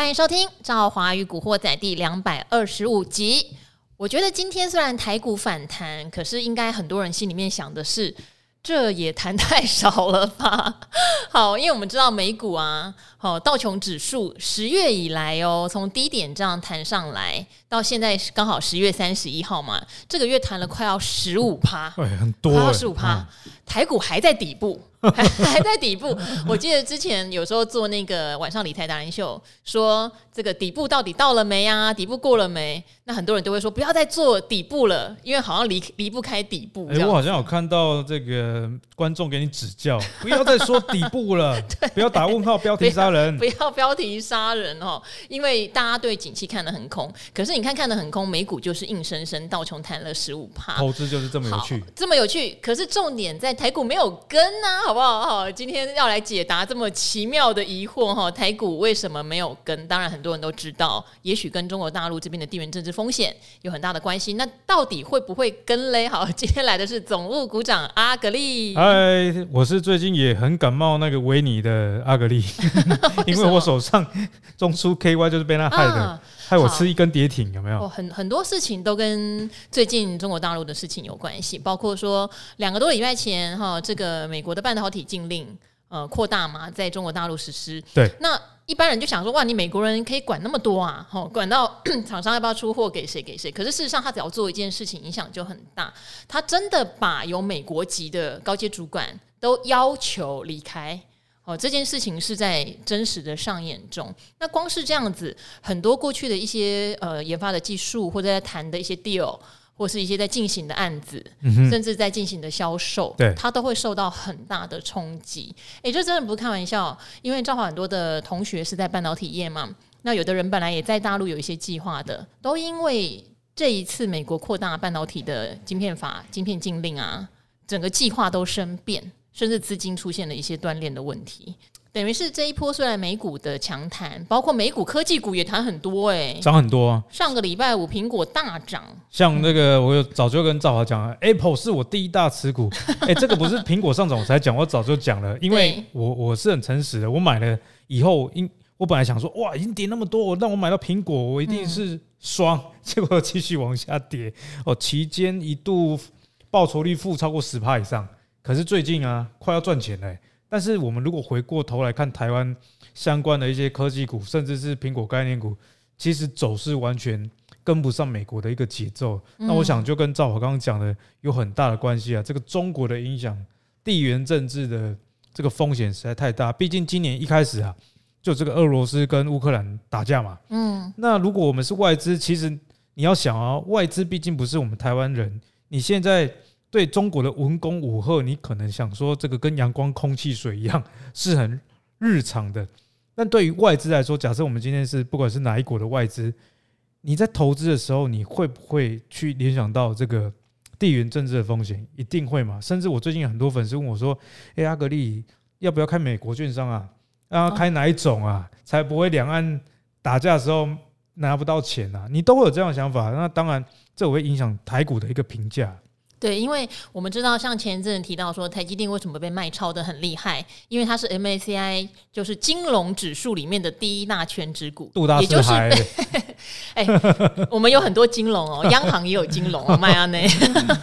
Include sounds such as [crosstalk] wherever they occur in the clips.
欢迎收听《赵华与古惑仔》第两百二十五集。我觉得今天虽然台股反弹，可是应该很多人心里面想的是，这也弹太少了吧？[laughs] 好，因为我们知道美股啊，好道琼指数十月以来哦，从低点这样弹上来，到现在刚好十月三十一号嘛，这个月弹了快要十五趴，对，很多，快要十五趴，台股还在底部。还 [laughs] 还在底部，我记得之前有时候做那个晚上理财达人秀，说这个底部到底到了没啊？底部过了没？那很多人都会说不要再做底部了，因为好像离离不开底部。哎，我好像有看到这个观众给你指教，不要再说底部了，[laughs] 不要打问号，标题杀人不，不要标题杀人哦，因为大家对景气看得很空，可是你看看的很空，美股就是硬生生道琼弹了十五趴，投资就是这么有趣，这么有趣。可是重点在台股没有跟啊。好不好？好，今天要来解答这么奇妙的疑惑哈，台股为什么没有跟？当然很多人都知道，也许跟中国大陆这边的地缘政治风险有很大的关系。那到底会不会跟嘞？好，[laughs] 今天来的是总务股长阿格力。嗨，我是最近也很感冒那个维尼的阿格力，[laughs] 因为我手上中出 KY 就是被他害的。啊害我吃一根跌停，有没有？很很多事情都跟最近中国大陆的事情有关系，包括说两个多礼拜前哈，这个美国的半导体禁令呃扩大嘛，在中国大陆实施。对。那一般人就想说，哇，你美国人可以管那么多啊？哈，管到 [coughs] 厂商要不要出货给谁给谁？可是事实上，他只要做一件事情，影响就很大。他真的把有美国籍的高阶主管都要求离开。哦，这件事情是在真实的上演中。那光是这样子，很多过去的一些呃研发的技术，或者在谈的一些 deal，或是一些在进行的案子，嗯、甚至在进行的销售，对，它都会受到很大的冲击。诶，这真的不是开玩笑，因为正好很多的同学是在半导体业嘛，那有的人本来也在大陆有一些计划的，都因为这一次美国扩大半导体的晶片法、晶片禁令啊，整个计划都生变。甚至资金出现了一些断裂的问题，等于是这一波虽然美股的强弹，包括美股科技股也弹很多哎、欸，涨很多啊。上个礼拜五苹果大涨，像那个我有早就跟赵华讲了，Apple 是我第一大持股。哎、[laughs] 欸，这个不是苹果上涨我才讲，我早就讲了，因为我我是很诚实的，我买了以后，因我本来想说哇，已经跌那么多，让我买到苹果，我一定是双，嗯、[laughs] 结果继续往下跌哦，期间一度报酬率负超过十趴以上。可是最近啊，快要赚钱嘞、欸。但是我们如果回过头来看台湾相关的一些科技股，甚至是苹果概念股，其实走势完全跟不上美国的一个节奏。那我想就跟赵华刚刚讲的有很大的关系啊。这个中国的影响，地缘政治的这个风险实在太大。毕竟今年一开始啊，就这个俄罗斯跟乌克兰打架嘛。嗯。那如果我们是外资，其实你要想啊，外资毕竟不是我们台湾人，你现在。对中国的文工武吓，你可能想说这个跟阳光、空气、水一样是很日常的，但对于外资来说，假设我们今天是不管是哪一国的外资，你在投资的时候，你会不会去联想到这个地缘政治的风险？一定会嘛？甚至我最近很多粉丝问我说：“哎，阿格力要不要开美国券商啊？啊，开哪一种啊？才不会两岸打架的时候拿不到钱啊？”你都会有这样的想法，那当然这会影响台股的一个评价。对，因为我们知道，像前一阵提到说，台积电为什么被卖超的很厉害？因为它是 MACI 就是金融指数里面的第一大权值股，也就是 [laughs] 哎，我们有很多金融哦，央行也有金融哦，迈阿密。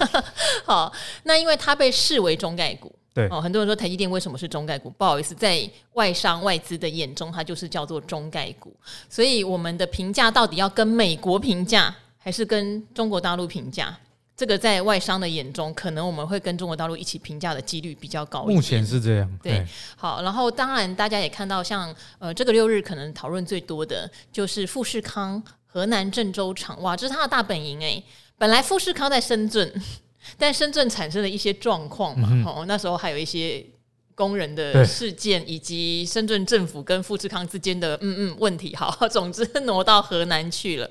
[laughs] 好，那因为它被视为中概股，对哦，很多人说台积电为什么是中概股？不好意思，在外商外资的眼中，它就是叫做中概股。所以我们的评价到底要跟美国评价，还是跟中国大陆评价？这个在外商的眼中，可能我们会跟中国大陆一起评价的几率比较高一点。目前是这样。对，好，然后当然大家也看到像，像呃这个六日可能讨论最多的就是富士康河南郑州厂，哇，这是他的大本营哎。本来富士康在深圳，但深圳产生了一些状况嘛，嗯、哦，那时候还有一些工人的事件，以及深圳政府跟富士康之间的嗯嗯问题，好，[laughs] 总之挪到河南去了。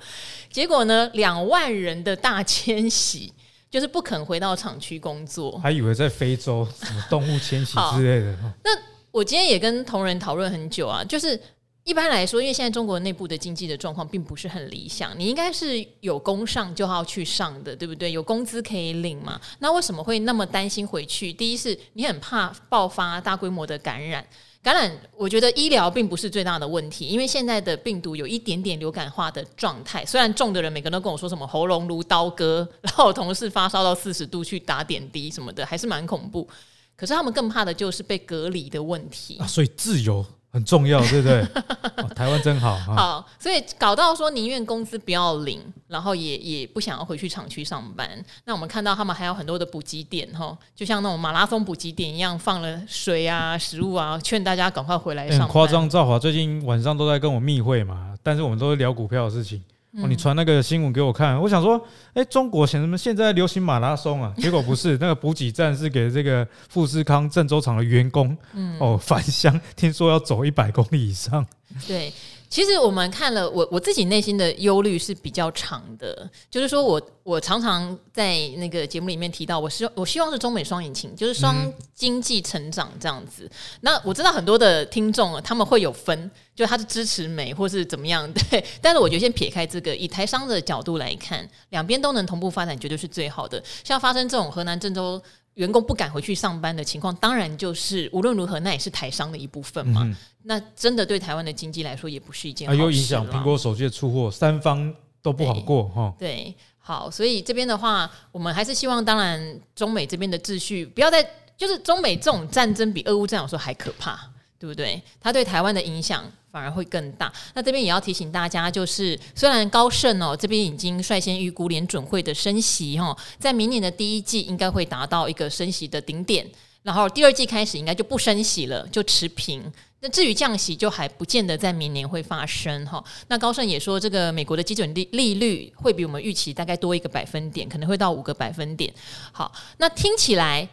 结果呢，两万人的大迁徙。[laughs] 就是不肯回到厂区工作，还以为在非洲什么动物迁徙之类的。那我今天也跟同仁讨论很久啊，就是一般来说，因为现在中国内部的经济的状况并不是很理想，你应该是有工上就要去上的，对不对？有工资可以领嘛？那为什么会那么担心回去？第一是你很怕爆发大规模的感染，感染我觉得医疗并不是最大的问题，因为现在的病毒有一点点流感化的状态，虽然重的人每个人都跟我说什么喉咙如刀割，然后同事发烧到四十度去打点滴什么的，还是蛮恐怖。可是他们更怕的就是被隔离的问题啊，所以自由。很重要，对不对？[laughs] 哦、台湾真好。好，所以搞到说宁愿工资不要领，然后也也不想要回去厂区上班。那我们看到他们还有很多的补给点，哈，就像那种马拉松补给点一样，放了水啊、食物啊，劝大家赶快回来上班。很夸张，赵华最近晚上都在跟我密会嘛，但是我们都是聊股票的事情。哦，你传那个新闻给我看，我想说，哎，中国现什么现在流行马拉松啊？[laughs] 结果不是，那个补给站是给这个富士康郑州厂的员工，嗯，哦，返乡，听说要走一百公里以上。对。其实我们看了，我我自己内心的忧虑是比较长的，就是说我我常常在那个节目里面提到，我希我希望是中美双引擎，就是双经济成长这样子。那我知道很多的听众啊，他们会有分，就他是支持美或是怎么样，[laughs] 对。但是我觉得先撇开这个，以台商的角度来看，两边都能同步发展，绝对是最好的。像发生这种河南郑州。员工不敢回去上班的情况，当然就是无论如何，那也是台商的一部分嘛。嗯、那真的对台湾的经济来说，也不是一件好事。还有影响苹果手机的出货，三方都不好过哈。对，好，所以这边的话，我们还是希望，当然中美这边的秩序不要再，就是中美这种战争比俄乌战争有时候还可怕，对不对？它对台湾的影响。反而会更大。那这边也要提醒大家，就是虽然高盛哦这边已经率先预估联准会的升息哈，在明年的第一季应该会达到一个升息的顶点，然后第二季开始应该就不升息了，就持平。那至于降息，就还不见得在明年会发生哈。那高盛也说，这个美国的基准利利率会比我们预期大概多一个百分点，可能会到五个百分点。好，那听起来，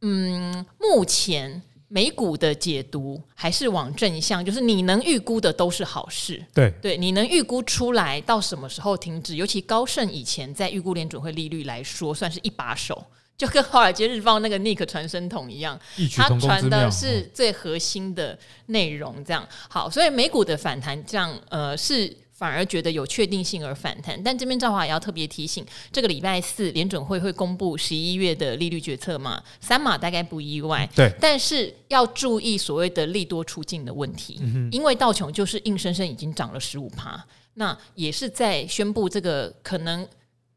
嗯，目前。美股的解读还是往正向，就是你能预估的都是好事。对对，你能预估出来到什么时候停止？尤其高盛以前在预估联准会利率来说，算是一把手，就跟华尔街日报那个 Nick 传声筒一样，他传的是最核心的内容。这样好，所以美股的反弹，这样呃是。反而觉得有确定性而反弹，但这边赵华也要特别提醒，这个礼拜四联准会会公布十一月的利率决策嘛，三码大概不意外，对，但是要注意所谓的利多出尽的问题，嗯、哼因为道琼就是硬生生已经涨了十五趴，那也是在宣布这个可能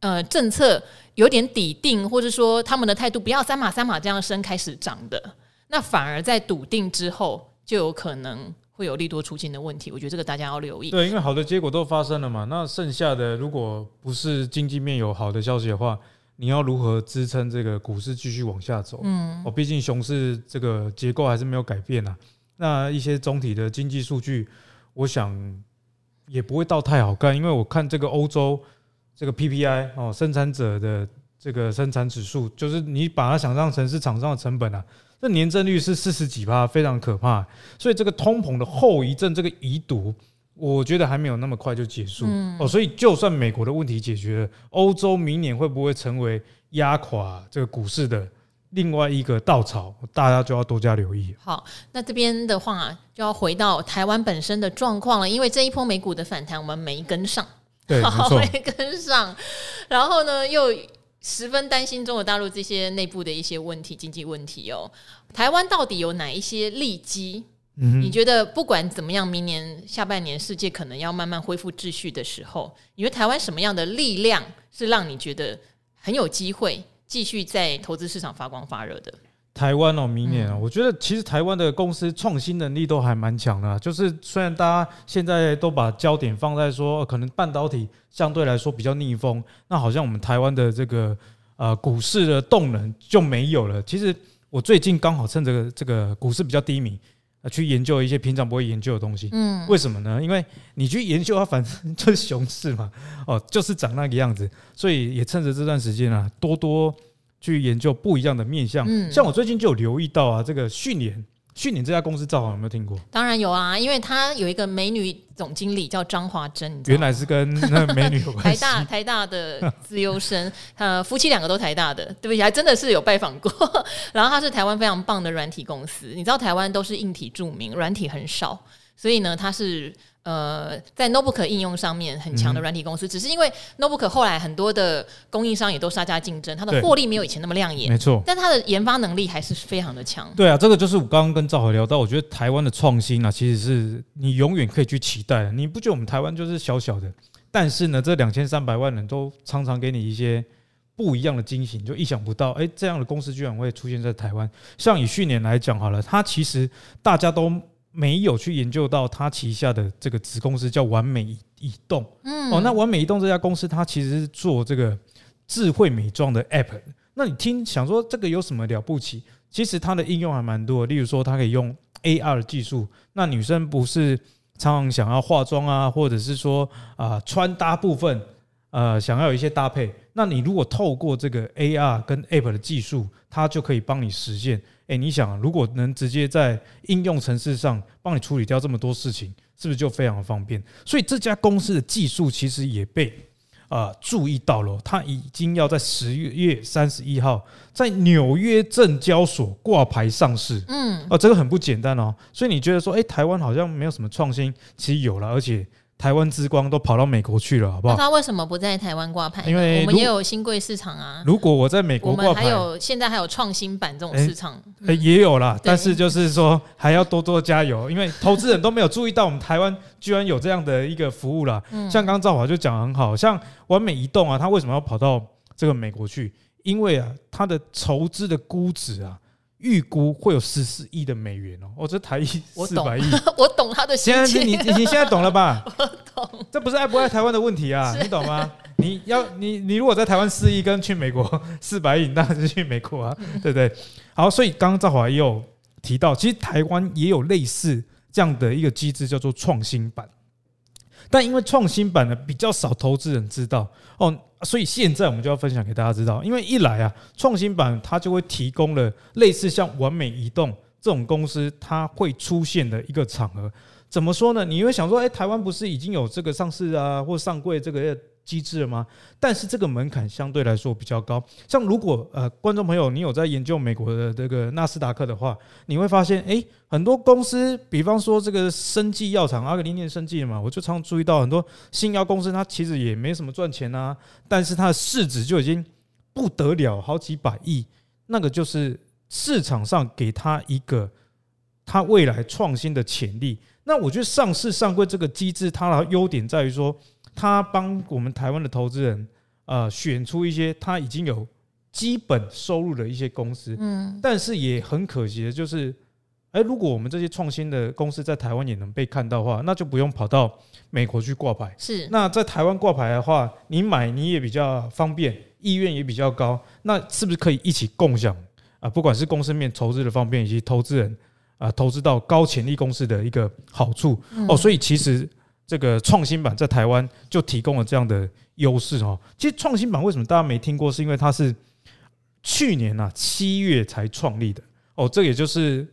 呃政策有点底定，或者说他们的态度不要三码三码这样升开始涨的，那反而在笃定之后就有可能。会有利多出尽的问题，我觉得这个大家要留意。对，因为好的结果都发生了嘛，那剩下的如果不是经济面有好的消息的话，你要如何支撑这个股市继续往下走？嗯，哦，毕竟熊市这个结构还是没有改变啊。那一些总体的经济数据，我想也不会到太好看，因为我看这个欧洲这个 PPI 哦，生产者的这个生产指数，就是你把它想象成是厂商的成本啊。这年增率是四十几趴，非常可怕。所以这个通膨的后遗症，这个遗毒，我觉得还没有那么快就结束。嗯、哦，所以就算美国的问题解决了，欧洲明年会不会成为压垮这个股市的另外一个稻草？大家就要多加留意。好，那这边的话就要回到台湾本身的状况了，因为这一波美股的反弹我们没跟上，对，好 [laughs] 没跟上，然后呢又。十分担心中国大陆这些内部的一些问题、经济问题哦。台湾到底有哪一些利基？嗯、你觉得不管怎么样，明年下半年世界可能要慢慢恢复秩序的时候，你觉得台湾什么样的力量是让你觉得很有机会继续在投资市场发光发热的？台湾哦，明年啊，嗯、我觉得其实台湾的公司创新能力都还蛮强的、啊。就是虽然大家现在都把焦点放在说，可能半导体相对来说比较逆风，那好像我们台湾的这个呃股市的动能就没有了。其实我最近刚好趁这个这个股市比较低迷，啊，去研究一些平常不会研究的东西。嗯，为什么呢？因为你去研究它，反正就是熊市嘛，哦，就是长那个样子。所以也趁着这段时间啊，多多。去研究不一样的面向，嗯，像我最近就有留意到啊，这个讯连讯连这家公司，造好有没有听过？当然有啊，因为他有一个美女总经理叫张华珍，原来是跟那美女有关系。[laughs] 台大台大的自优生，呃，夫妻两个都台大的，对不起，还真的是有拜访过。[laughs] 然后他是台湾非常棒的软体公司，你知道台湾都是硬体著名，软体很少。所以呢，他是呃在 notebook 应用上面很强的软体公司。嗯、只是因为 notebook 后来很多的供应商也都杀价竞争，它的获利没有以前那么亮眼，没错。但它的研发能力还是非常的强。对啊，这个就是我刚刚跟赵和聊到，我觉得台湾的创新啊，其实是你永远可以去期待的。你不觉得我们台湾就是小小的，但是呢，这两千三百万人都常常给你一些。不一样的惊喜，你就意想不到，哎，这样的公司居然会出现在台湾。像以去年来讲好了，它其实大家都没有去研究到他旗下的这个子公司叫完美移动。嗯，哦，那完美移动这家公司，它其实是做这个智慧美妆的 App。那你听想说这个有什么了不起？其实它的应用还蛮多，例如说它可以用 AR 技术。那女生不是常常想要化妆啊，或者是说啊穿搭部分。呃，想要有一些搭配，那你如果透过这个 AR 跟 App 的技术，它就可以帮你实现。诶、欸，你想，如果能直接在应用程式上帮你处理掉这么多事情，是不是就非常的方便？所以这家公司的技术其实也被啊、呃、注意到了，它已经要在十月三十一号在纽约证交所挂牌上市。嗯，哦，这个很不简单哦。所以你觉得说，诶、欸，台湾好像没有什么创新，其实有了，而且。台湾之光都跑到美国去了，好不好？那他为什么不在台湾挂牌？因为我们也有新贵市场啊。如果我在美国挂牌，我们还有现在还有创新版这种市场，欸欸、也有啦。但是就是说还要多多加油，因为投资人都没有注意到我们台湾居然有这样的一个服务啦。像刚刚赵华就讲得很好，像完美移动啊，他为什么要跑到这个美国去？因为啊，他的筹资的估值啊。预估会有十四亿的美元哦，哦，这台币四百亿，[laughs] 我懂他的心情。现在你你现在懂了吧？[laughs] 我懂，这不是爱不爱台湾的问题啊，你懂吗？你要你你如果在台湾四亿跟去美国 [laughs] 四百亿，那是去美国啊，对不对？好，所以刚刚赵华也有提到，其实台湾也有类似这样的一个机制，叫做创新版。但因为创新版呢比较少投资人知道哦，所以现在我们就要分享给大家知道。因为一来啊，创新板它就会提供了类似像完美移动这种公司它会出现的一个场合。怎么说呢？你会想说，哎，台湾不是已经有这个上市啊或上柜这个？机制了吗？但是这个门槛相对来说比较高。像如果呃，观众朋友你有在研究美国的这个纳斯达克的话，你会发现，诶，很多公司，比方说这个生技药厂，阿格林念生技的嘛，我就常注意到很多新药公司，它其实也没什么赚钱啊，但是它的市值就已经不得了，好几百亿。那个就是市场上给它一个它未来创新的潜力。那我觉得上市上柜这个机制，它的优点在于说。他帮我们台湾的投资人，呃，选出一些他已经有基本收入的一些公司，嗯，但是也很可惜的就是，哎，如果我们这些创新的公司在台湾也能被看到的话，那就不用跑到美国去挂牌。是，那在台湾挂牌的话，你买你也比较方便，意愿也比较高，那是不是可以一起共享啊？不管是公司面投资的方便，以及投资人啊投资到高潜力公司的一个好处哦，所以其实。这个创新板在台湾就提供了这样的优势哦。其实创新板为什么大家没听过？是因为它是去年啊七月才创立的哦。这也就是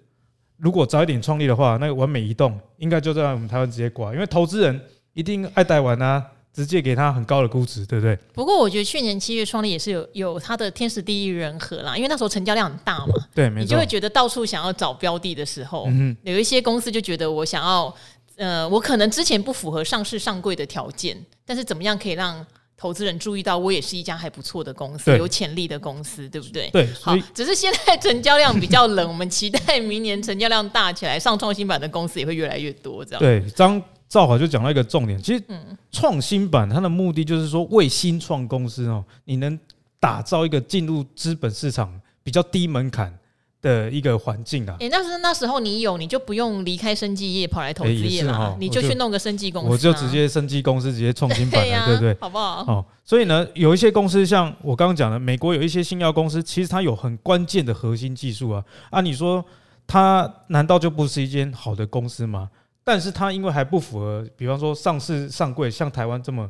如果早一点创立的话，那个完美移动应该就在我们台湾直接挂，因为投资人一定爱台湾啊，直接给他很高的估值，对不对？不过我觉得去年七月创立也是有有它的天时地利人和啦，因为那时候成交量很大嘛，对，没错。你就会觉得到处想要找标的的时候，嗯有一些公司就觉得我想要。呃，我可能之前不符合上市上柜的条件，但是怎么样可以让投资人注意到我也是一家还不错的公司，有潜力的公司，对不对？对，好，只是现在成交量比较冷，我们期待明年成交量大起来，上创新版的公司也会越来越多。这样对，张兆华就讲到一个重点，其实创新版它的目的就是说为新创公司哦，你能打造一个进入资本市场比较低门槛。的一个环境啊，哎，那是那时候你有，你就不用离开生技业跑来投资业了，你就去弄个生技公司，我就直接生技公司直接创新版了，对不对？好不好？哦，所以呢，有一些公司像我刚刚讲的，美国有一些新药公司，其实它有很关键的核心技术啊，啊，你说它难道就不是一间好的公司吗？但是它因为还不符合，比方说上市上柜，像台湾这么。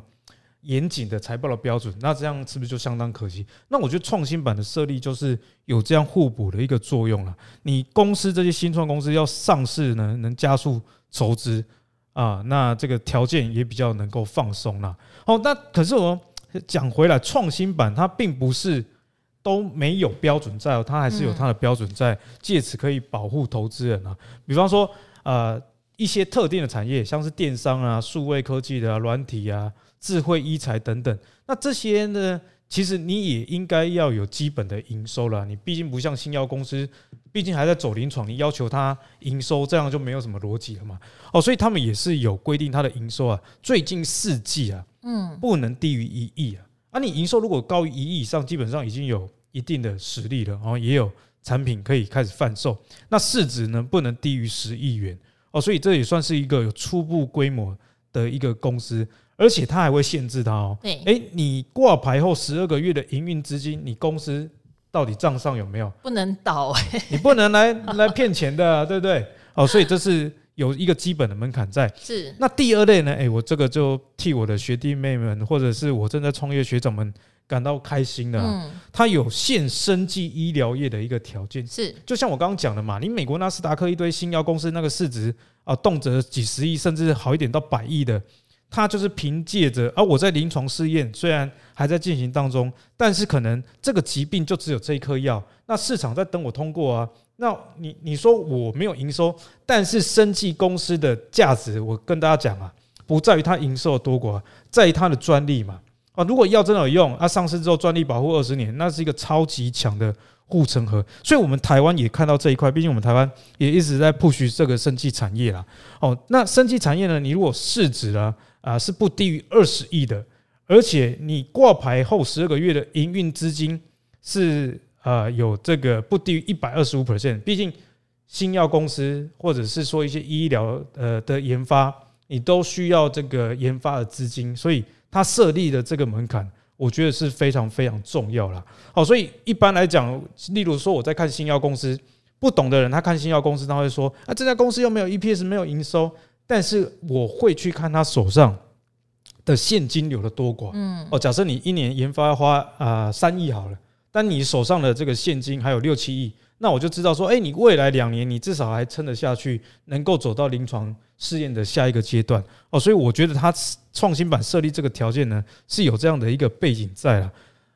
严谨的财报的标准，那这样是不是就相当可惜？那我觉得创新板的设立就是有这样互补的一个作用了。你公司这些新创公司要上市呢，能加速筹资啊，那这个条件也比较能够放松了。哦，那可是我讲回来，创新板它并不是都没有标准在哦，它还是有它的标准在，借此可以保护投资人啊。比方说，呃。一些特定的产业，像是电商啊、数位科技的啊、软体啊、智慧医材等等，那这些呢，其实你也应该要有基本的营收了。你毕竟不像新药公司，毕竟还在走临床，你要求它营收，这样就没有什么逻辑了嘛。哦，所以他们也是有规定，它的营收啊，最近四季啊，嗯，不能低于一亿啊。啊，你营收如果高于一亿以上，基本上已经有一定的实力了，然后也有产品可以开始贩售。那市值呢，不能低于十亿元。哦，所以这也算是一个有初步规模的一个公司，而且它还会限制它哦。对，哎，你挂牌后十二个月的营运资金，你公司到底账上有没有？不能倒哎，你不能来来骗钱的啊，对不对？哦，所以这是有一个基本的门槛在。是。那第二类呢？哎，我这个就替我的学弟妹们，或者是我正在创业学长们。感到开心的、啊，它有限生技医疗业的一个条件，是就像我刚刚讲的嘛，你美国纳斯达克一堆新药公司那个市值啊，动辄几十亿，甚至好一点到百亿的，它就是凭借着啊，我在临床试验虽然还在进行当中，但是可能这个疾病就只有这一颗药，那市场在等我通过啊，那你你说我没有营收，但是生技公司的价值，我跟大家讲啊，不在于它营收多寡，在于它的专利嘛。啊，如果药真的有用，啊，上市之后专利保护二十年，那是一个超级强的护城河。所以，我们台湾也看到这一块，毕竟我们台湾也一直在 push 这个生技产业啦。哦，那生技产业呢？你如果市值啊啊是不低于二十亿的，而且你挂牌后十二个月的营运资金是啊有这个不低于一百二十五 percent。毕竟新药公司或者是说一些医疗呃的研发，你都需要这个研发的资金，所以。他设立的这个门槛，我觉得是非常非常重要了。好，所以一般来讲，例如说我在看新药公司，不懂的人他看新药公司，他会说啊，这家公司又没有 EPS，没有营收。但是我会去看他手上的现金流的多寡。嗯，哦，假设你一年研发要花啊三亿好了，但你手上的这个现金还有六七亿。那我就知道说，哎，你未来两年你至少还撑得下去，能够走到临床试验的下一个阶段哦。所以我觉得他创新版设立这个条件呢，是有这样的一个背景在了，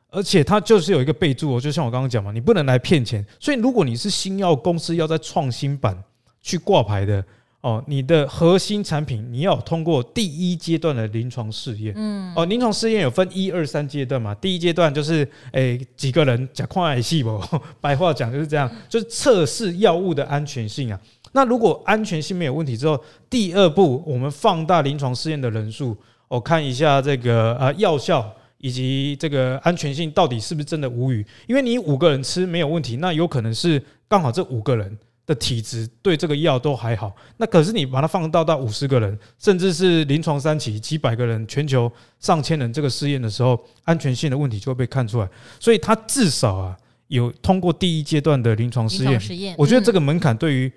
而且它就是有一个备注哦，就像我刚刚讲嘛，你不能来骗钱。所以如果你是新药公司要在创新版去挂牌的。哦，你的核心产品你要通过第一阶段的临床试验。嗯，哦，临床试验有分一二三阶段嘛。第一阶段就是，诶、欸，几个人甲矿癌细胞，[laughs] 白话讲就是这样，就是测试药物的安全性啊。那如果安全性没有问题之后，第二步我们放大临床试验的人数，我看一下这个啊药效以及这个安全性到底是不是真的无语。因为你五个人吃没有问题，那有可能是刚好这五个人。的体质对这个药都还好，那可是你把它放到到五十个人，甚至是临床三期几百个人，全球上千人这个试验的时候，安全性的问题就会被看出来。所以它至少啊有通过第一阶段的临床试验。我觉得这个门槛对于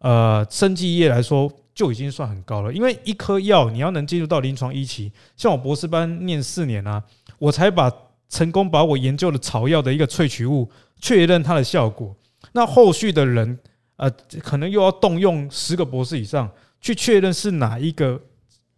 呃生技业来说就已经算很高了，因为一颗药你要能进入到临床一期，像我博士班念四年啊，我才把成功把我研究的草药的一个萃取物确认它的效果，那后续的人。呃，可能又要动用十个博士以上去确认是哪一个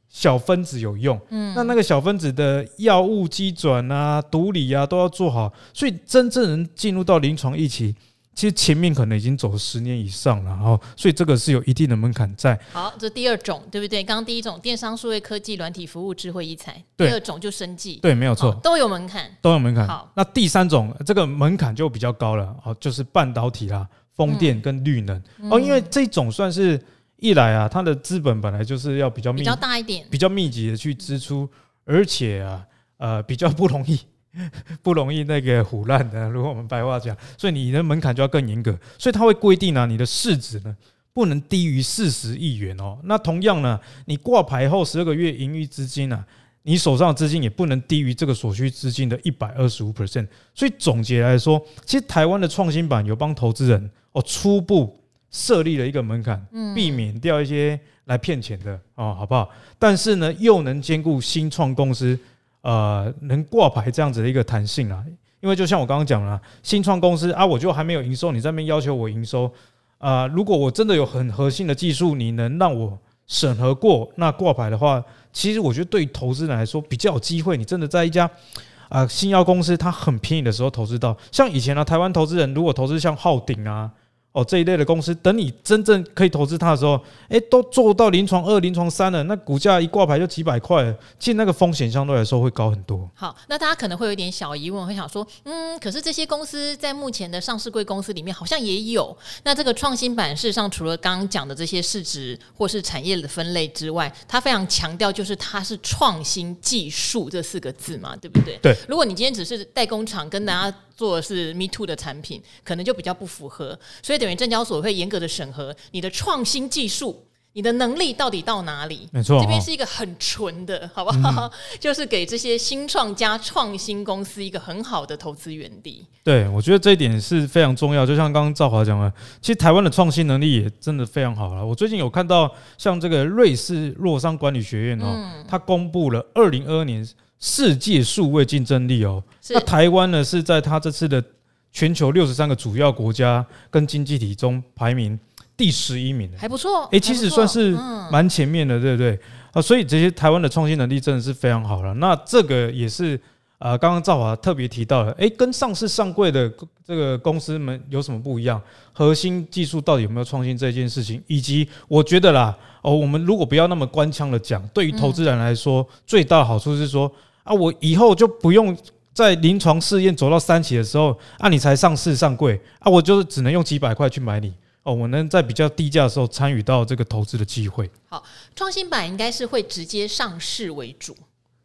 小分子有用，嗯，那那个小分子的药物基转啊、毒理啊都要做好，所以真正能进入到临床一期，其实前面可能已经走了十年以上了，哦，所以这个是有一定的门槛在。好，这第二种对不对？刚刚第一种电商、数位科技、软体服务、智慧医材，第二种就生技，对，没有错，都有门槛，都有门槛。好，那第三种这个门槛就比较高了，哦，就是半导体啦。风电跟绿能哦，因为这种算是一来啊，它的资本本来就是要比较密比较大一点，比较密集的去支出，而且啊呃比较不容易 [laughs] 不容易那个腐烂的。如果我们白话讲，所以你的门槛就要更严格，所以它会规定啊，你的市值呢不能低于四十亿元哦。那同样呢，你挂牌后十二个月盈余资金啊。你手上的资金也不能低于这个所需资金的一百二十五 percent，所以总结来说，其实台湾的创新版有帮投资人哦初步设立了一个门槛，避免掉一些来骗钱的哦，好不好？但是呢，又能兼顾新创公司呃能挂牌这样子的一个弹性啊，因为就像我刚刚讲了，新创公司啊，我就还没有营收，你在那边要求我营收啊，如果我真的有很核心的技术，你能让我审核过那挂牌的话。其实我觉得对于投资人来说比较有机会，你真的在一家啊、呃、新药公司，它很便宜的时候投资到，像以前呢、啊，台湾投资人如果投资像浩鼎啊，哦，这一类的公司，等你真正可以投资它的时候，哎，都做到临床二、临床三了，那股价一挂牌就几百块，其实那个风险相对来说会高很多。好，那大家可能会有点小疑问，会想说，嗯，可是这些公司在目前的上市贵公司里面好像也有，那这个创新板事实上除了刚刚讲的这些市值或是产业的分类之外，它非常强调就是它是创新技术这四个字嘛，对不对？对。如果你今天只是代工厂，跟大家做的是 Me Too 的产品，可能就比较不符合，所以。等于证交所会严格的审核你的创新技术，你的能力到底到哪里？没错，这边是一个很纯的，好不好？嗯、[laughs] 就是给这些新创加创新公司一个很好的投资园地。对，我觉得这一点是非常重要。就像刚刚赵华讲的，其实台湾的创新能力也真的非常好了。我最近有看到像这个瑞士洛桑管理学院哦，嗯、它公布了二零二二年世界数位竞争力哦，那台湾呢是在它这次的。全球六十三个主要国家跟经济体中排名第十一名，还不错。哎，其实算是蛮前面的，对不对？啊，所以这些台湾的创新能力真的是非常好了。那这个也是啊，刚刚赵华特别提到了，哎，跟上市上柜的这个公司们有什么不一样？核心技术到底有没有创新这件事情？以及我觉得啦，哦，我们如果不要那么官腔的讲，对于投资人来说，最大的好处是说啊，我以后就不用。在临床试验走到三期的时候，啊，你才上市上柜啊，我就是只能用几百块去买你哦，我能在比较低价的时候参与到这个投资的机会。好，创新板应该是会直接上市为主，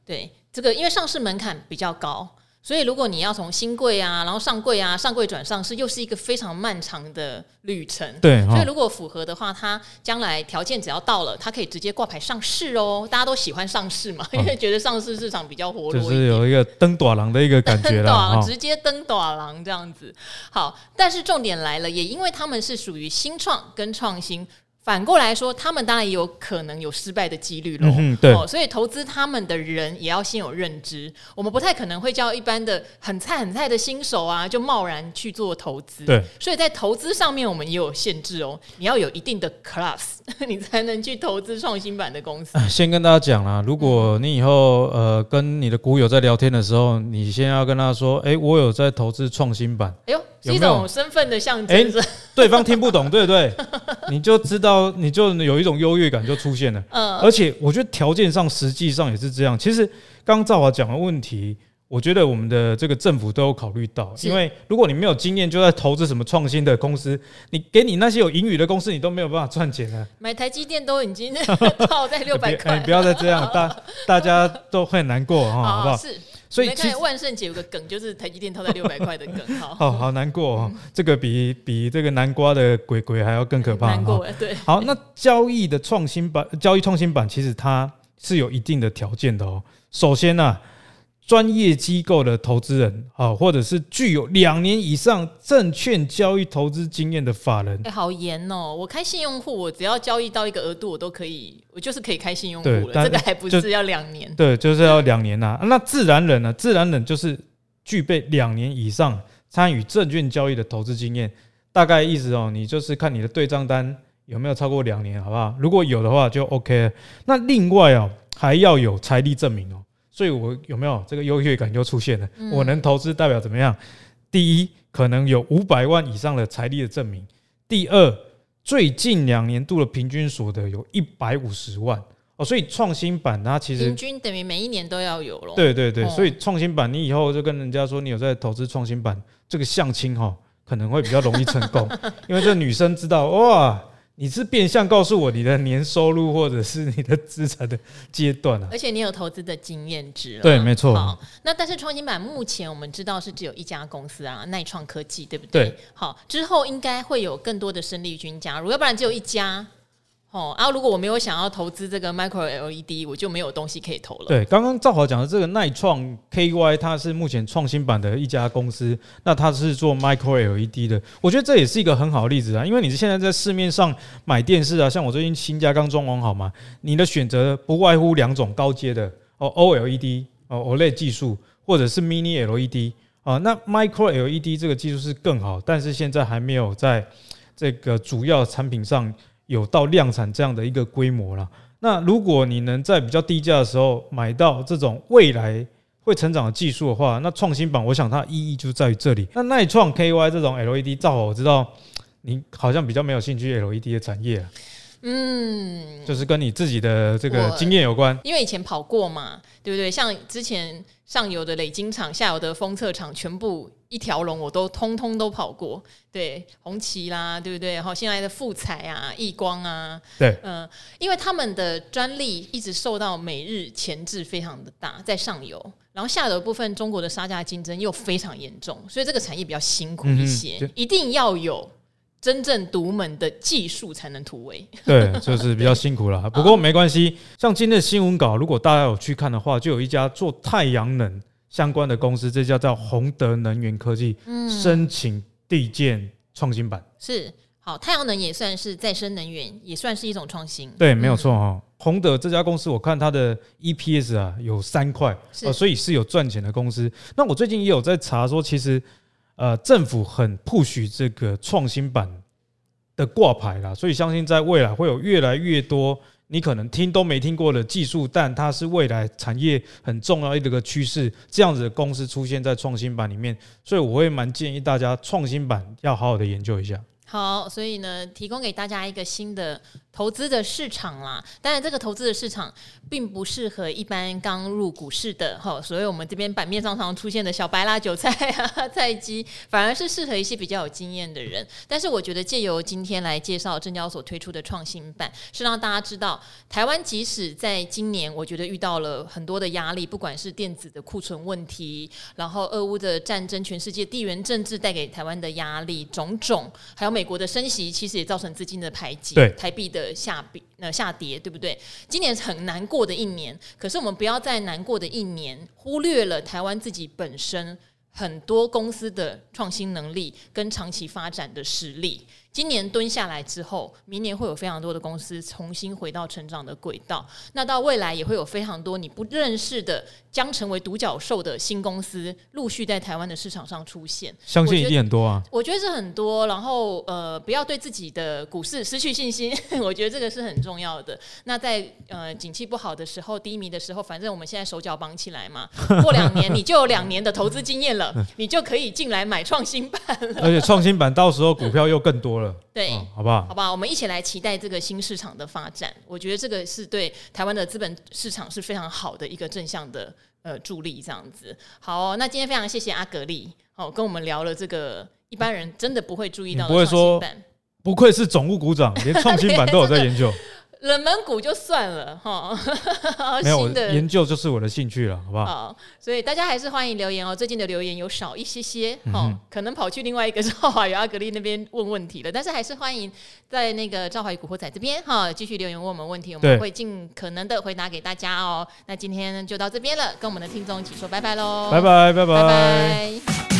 对，这个因为上市门槛比较高。所以，如果你要从新柜啊，然后上柜啊，上柜转上市，又是一个非常漫长的旅程。对，所以如果符合的话，它将来条件只要到了，它可以直接挂牌上市哦。大家都喜欢上市嘛，因为觉得上市市场比较活络，就是有一个登短廊的一个感觉了，[laughs] 直接登短廊这样子。好，但是重点来了，也因为他们是属于新创跟创新。反过来说，他们当然也有可能有失败的几率喽。嗯，对。哦，所以投资他们的人也要先有认知。我们不太可能会叫一般的很菜很菜的新手啊，就贸然去做投资。对。所以在投资上面，我们也有限制哦。你要有一定的 class，[laughs] 你才能去投资创新版的公司。先跟大家讲啦，如果你以后呃跟你的股友在聊天的时候，你先要跟他说：“哎，我有在投资创新版。”哎呦。是一种身份的象征，诶，对方听不懂，对不对？[laughs] 你就知道，你就有一种优越感就出现了。嗯，而且我觉得条件上实际上也是这样。其实刚刚赵华讲的问题，我觉得我们的这个政府都有考虑到。因为如果你没有经验，就在投资什么创新的公司，你给你那些有盈余的公司，你都没有办法赚钱啊。买台积电都已经 [laughs] 套在六百块，你不要再这样，大大家都会难过哈，[laughs] 好不好？是。所以看万圣节有个梗，就是台积电套在六百块的梗，[laughs] 好，好好难过哦。这个比比这个南瓜的鬼鬼还要更可怕。难过，对。好，那交易的创新版，交易创新版其实它是有一定的条件的哦。首先呢。专业机构的投资人啊，或者是具有两年以上证券交易投资经验的法人，哎，好严哦！我开信用户，我只要交易到一个额度，我都可以，我就是可以开信用户了。这个还不是要两年？对，就是要两年呐、啊。那自然人呢？自然人就是具备两年以上参与证券交易的投资经验，大概意思哦，你就是看你的对账单有没有超过两年，好不好？如果有的话就 OK。那另外哦，还要有财力证明哦。所以，我有没有这个优越感就出现了？我能投资代表怎么样？第一，可能有五百万以上的财力的证明；第二，最近两年度的平均所得有一百五十万哦。所以，创新板它其实平均等于每一年都要有咯。对对对，所以创新板你以后就跟人家说你有在投资创新板，这个相亲哈可能会比较容易成功，因为这女生知道哇。你是变相告诉我你的年收入或者是你的资产的阶段啊，而且你有投资的经验值了。对，没错。好，那但是创新板目前我们知道是只有一家公司啊，耐创科技，对不对？对。好，之后应该会有更多的生力军加入，要不然只有一家。哦，啊，如果我没有想要投资这个 Micro LED，我就没有东西可以投了。对，刚刚赵华讲的这个耐创 KY，它是目前创新版的一家公司，那它是做 Micro LED 的。我觉得这也是一个很好的例子啊，因为你现在在市面上买电视啊，像我最近新家刚装潢好嘛，你的选择不外乎两种高阶的哦，OLED 哦，OLED 技术，或者是 Mini LED 啊。那 Micro LED 这个技术是更好，但是现在还没有在这个主要产品上。有到量产这样的一个规模了。那如果你能在比较低价的时候买到这种未来会成长的技术的话，那创新板我想它意义就在于这里。那耐创 KY 这种 LED 造，我知道你好像比较没有兴趣 LED 的产业啊。嗯，就是跟你自己的这个经验有关，因为以前跑过嘛，对不对？像之前上游的磊晶厂、下游的封测厂，全部一条龙我都通通都跑过。对，红旗啦，对不对？然后现在的富彩啊、亿光啊，对，嗯、呃，因为他们的专利一直受到美日钳制非常的大，在上游，然后下游部分中国的杀价竞争又非常严重，所以这个产业比较辛苦一些，嗯、一定要有。真正独门的技术才能突围，[laughs] 对，就是比较辛苦了。[laughs] 不过没关系，像今天的新闻稿，如果大家有去看的话，就有一家做太阳能相关的公司，这家叫宏德能源科技，嗯，申请地建创新版。是，好，太阳能也算是再生能源，也算是一种创新。对，没有错哈。宏德这家公司，我看它的 EPS 啊有三块，呃，所以是有赚钱的公司。那我最近也有在查说，其实。呃，政府很 push 这个创新版的挂牌啦，所以相信在未来会有越来越多你可能听都没听过的技术，但它是未来产业很重要的一个趋势，这样子的公司出现在创新版里面，所以我会蛮建议大家创新版要好好的研究一下。好，所以呢，提供给大家一个新的。投资的市场啦，当然这个投资的市场并不适合一般刚入股市的哈，所以我们这边版面上常出现的小白啦、韭菜啊、菜鸡，[laughs] 反而是适合一些比较有经验的人。但是我觉得借由今天来介绍证交所推出的创新版，是让大家知道，台湾即使在今年，我觉得遇到了很多的压力，不管是电子的库存问题，然后俄乌的战争，全世界地缘政治带给台湾的压力种种，还有美国的升息，其实也造成资金的排挤，对台币的。下跌，呃，下跌，对不对？今年是很难过的一年，可是我们不要在难过的一年忽略了台湾自己本身很多公司的创新能力跟长期发展的实力。今年蹲下来之后，明年会有非常多的公司重新回到成长的轨道。那到未来也会有非常多你不认识的，将成为独角兽的新公司陆续在台湾的市场上出现。相信一定很多啊！我觉得是很多。然后呃，不要对自己的股市失去信心，我觉得这个是很重要的。那在呃景气不好的时候、低迷的时候，反正我们现在手脚绑起来嘛，[laughs] 过两年你就有两年的投资经验了，你就可以进来买创新版了。而且创新版到时候股票又更多。对、哦，好不好？好不好？我们一起来期待这个新市场的发展。我觉得这个是对台湾的资本市场是非常好的一个正向的呃助力，这样子。好、哦，那今天非常谢谢阿格力，哦，跟我们聊了这个一般人真的不会注意到的创新版。不愧是总务股长，连创新版都有在研究。[laughs] [laughs] 冷门股就算了哈，[laughs] 没有研究就是我的兴趣了，好不好？好，所以大家还是欢迎留言哦。最近的留言有少一些些，哈、嗯，可能跑去另外一个赵华与阿格力那边问问题了。[laughs] 但是还是欢迎在那个赵华与古惑仔这边哈，继续留言问我们问题，我们会尽可能的回答给大家哦。那今天就到这边了，跟我们的听众一起说拜拜喽，拜拜拜拜。拜拜。